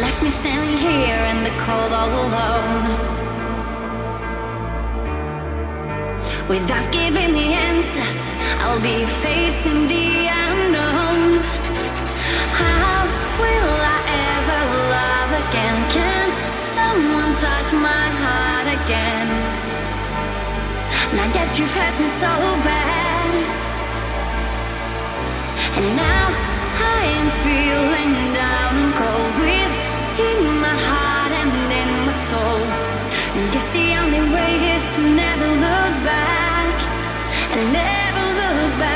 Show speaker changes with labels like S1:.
S1: left me standing here in the cold all alone. Without giving me answers, I'll be facing the unknown. How will I ever love again? Can someone touch my heart again? Now that you've hurt me so bad, and now I am feeling down and cold within my heart and in my soul. Guess the only way is to never look back and never look back.